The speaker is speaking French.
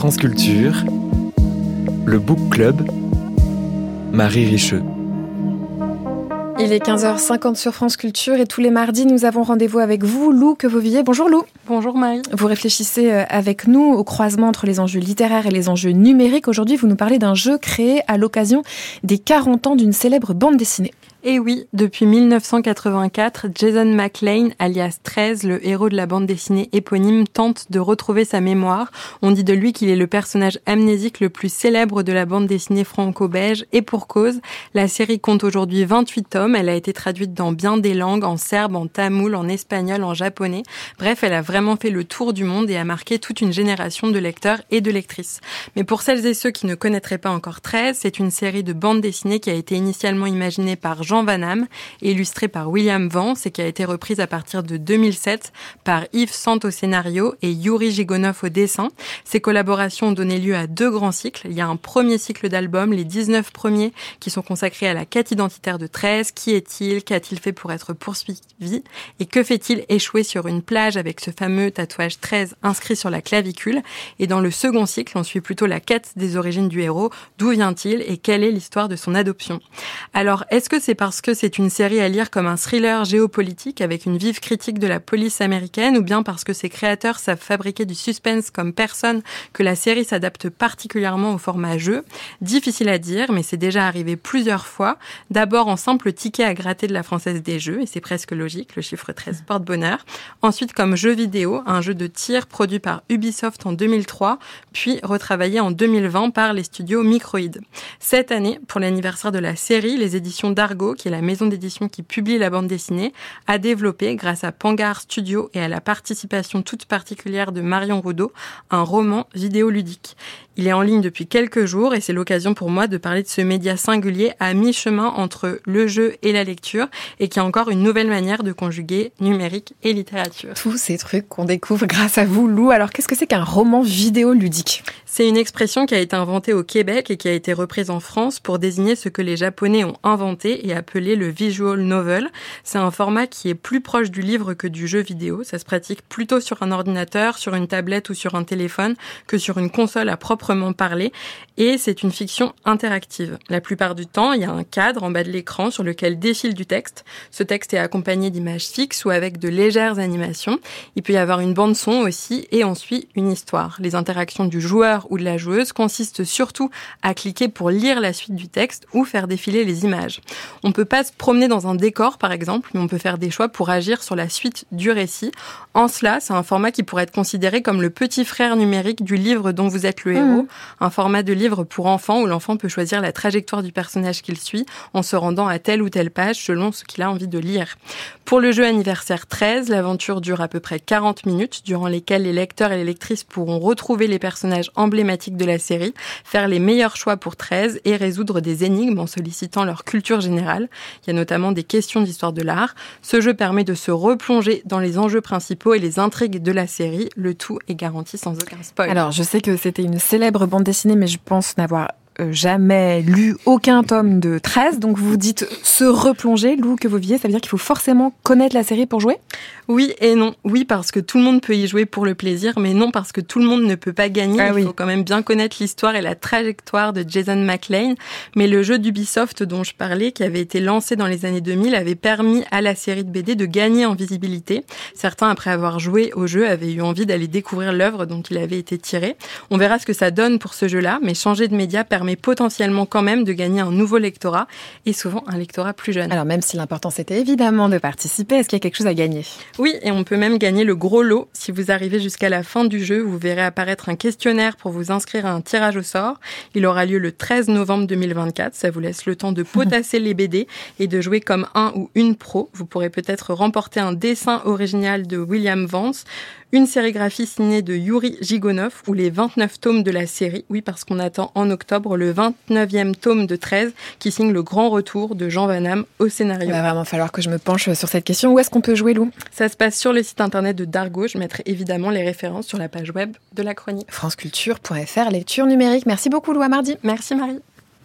France Culture, le Book Club, Marie Richeux. Il est 15h50 sur France Culture et tous les mardis, nous avons rendez-vous avec vous, Lou Quevovilliers. Bonjour Lou. Bonjour Marie. Vous réfléchissez euh, avec nous au croisement entre les enjeux littéraires et les enjeux numériques. Aujourd'hui, vous nous parlez d'un jeu créé à l'occasion des 40 ans d'une célèbre bande dessinée. Et oui, depuis 1984, Jason McLean, alias 13, le héros de la bande dessinée éponyme, tente de retrouver sa mémoire. On dit de lui qu'il est le personnage amnésique le plus célèbre de la bande dessinée franco-belge, et pour cause, la série compte aujourd'hui 28 tomes, elle a été traduite dans bien des langues, en serbe, en tamoul, en espagnol, en japonais. Bref, elle a vraiment fait le tour du monde et a marqué toute une génération de lecteurs et de lectrices. Mais pour celles et ceux qui ne connaîtraient pas encore 13, c'est une série de bandes dessinées qui a été initialement imaginée par Jean Van illustré par William Vance et qui a été reprise à partir de 2007 par Yves Sant au scénario et Yuri Gigonov au dessin. Ces collaborations ont donné lieu à deux grands cycles. Il y a un premier cycle d'albums, les 19 premiers, qui sont consacrés à la quête identitaire de 13. Qui est-il? Qu'a-t-il fait pour être poursuivi? Et que fait-il échouer sur une plage avec ce fameux tatouage 13 inscrit sur la clavicule? Et dans le second cycle, on suit plutôt la quête des origines du héros. D'où vient-il et quelle est l'histoire de son adoption? Alors, est-ce que c'est parce que c'est une série à lire comme un thriller géopolitique avec une vive critique de la police américaine ou bien parce que ses créateurs savent fabriquer du suspense comme personne que la série s'adapte particulièrement au format jeu Difficile à dire, mais c'est déjà arrivé plusieurs fois. D'abord en simple ticket à gratter de la française des jeux, et c'est presque logique, le chiffre 13 porte bonheur. Ensuite comme jeu vidéo, un jeu de tir produit par Ubisoft en 2003, puis retravaillé en 2020 par les studios Microïd. Cette année, pour l'anniversaire de la série, les éditions d'Argo qui est la maison d'édition qui publie la bande dessinée, a développé, grâce à Pangar Studio et à la participation toute particulière de Marion Roudot, un roman vidéoludique. Il est en ligne depuis quelques jours et c'est l'occasion pour moi de parler de ce média singulier à mi-chemin entre le jeu et la lecture et qui a encore une nouvelle manière de conjuguer numérique et littérature. Tous ces trucs qu'on découvre grâce à vous, Lou. Alors qu'est-ce que c'est qu'un roman vidéoludique? C'est une expression qui a été inventée au Québec et qui a été reprise en France pour désigner ce que les Japonais ont inventé et appelé le visual novel. C'est un format qui est plus proche du livre que du jeu vidéo. Ça se pratique plutôt sur un ordinateur, sur une tablette ou sur un téléphone que sur une console à propre parler, et c'est une fiction interactive. La plupart du temps, il y a un cadre en bas de l'écran sur lequel défile du texte. Ce texte est accompagné d'images fixes ou avec de légères animations. Il peut y avoir une bande son aussi, et on suit une histoire. Les interactions du joueur ou de la joueuse consistent surtout à cliquer pour lire la suite du texte ou faire défiler les images. On peut pas se promener dans un décor, par exemple, mais on peut faire des choix pour agir sur la suite du récit. En cela, c'est un format qui pourrait être considéré comme le petit frère numérique du livre dont vous êtes le héros un format de livre pour enfants où l'enfant peut choisir la trajectoire du personnage qu'il suit en se rendant à telle ou telle page selon ce qu'il a envie de lire. Pour le jeu anniversaire 13, l'aventure dure à peu près 40 minutes durant lesquelles les lecteurs et les lectrices pourront retrouver les personnages emblématiques de la série, faire les meilleurs choix pour 13 et résoudre des énigmes en sollicitant leur culture générale. Il y a notamment des questions d'histoire de l'art. Ce jeu permet de se replonger dans les enjeux principaux et les intrigues de la série. Le tout est garanti sans aucun spoil. Alors, je sais que c'était une célèbre bande dessinée, mais je pense n'avoir jamais lu aucun tome de 13. Donc vous dites se replonger, Lou que vous viez, ça veut dire qu'il faut forcément connaître la série pour jouer? Oui et non. Oui parce que tout le monde peut y jouer pour le plaisir, mais non parce que tout le monde ne peut pas gagner. Ah Il faut quand même bien connaître l'histoire et la trajectoire de Jason McLean. Mais le jeu d'Ubisoft dont je parlais, qui avait été lancé dans les années 2000, avait permis à la série de BD de gagner en visibilité. Certains, après avoir joué au jeu, avaient eu envie d'aller découvrir l'œuvre dont il avait été tiré. On verra ce que ça donne pour ce jeu-là, mais changer de média permet potentiellement quand même de gagner un nouveau lectorat et souvent un lectorat plus jeune. Alors même si l'important c'était évidemment de participer, est-ce qu'il y a quelque chose à gagner? Oui, et on peut même gagner le gros lot. Si vous arrivez jusqu'à la fin du jeu, vous verrez apparaître un questionnaire pour vous inscrire à un tirage au sort. Il aura lieu le 13 novembre 2024. Ça vous laisse le temps de potasser les BD et de jouer comme un ou une pro. Vous pourrez peut-être remporter un dessin original de William Vance, une sérigraphie signée de Yuri Gigonov ou les 29 tomes de la série. Oui, parce qu'on attend en octobre le 29e tome de 13 qui signe le grand retour de Jean Van au scénario. Il va vraiment falloir que je me penche sur cette question. Où est-ce qu'on peut jouer, Lou? Ça se passe sur le site internet de Dargo. Je mettrai évidemment les références sur la page web de la chronique. franceculture.fr, lecture numérique. Merci beaucoup, Lou, à mardi. Merci, Marie.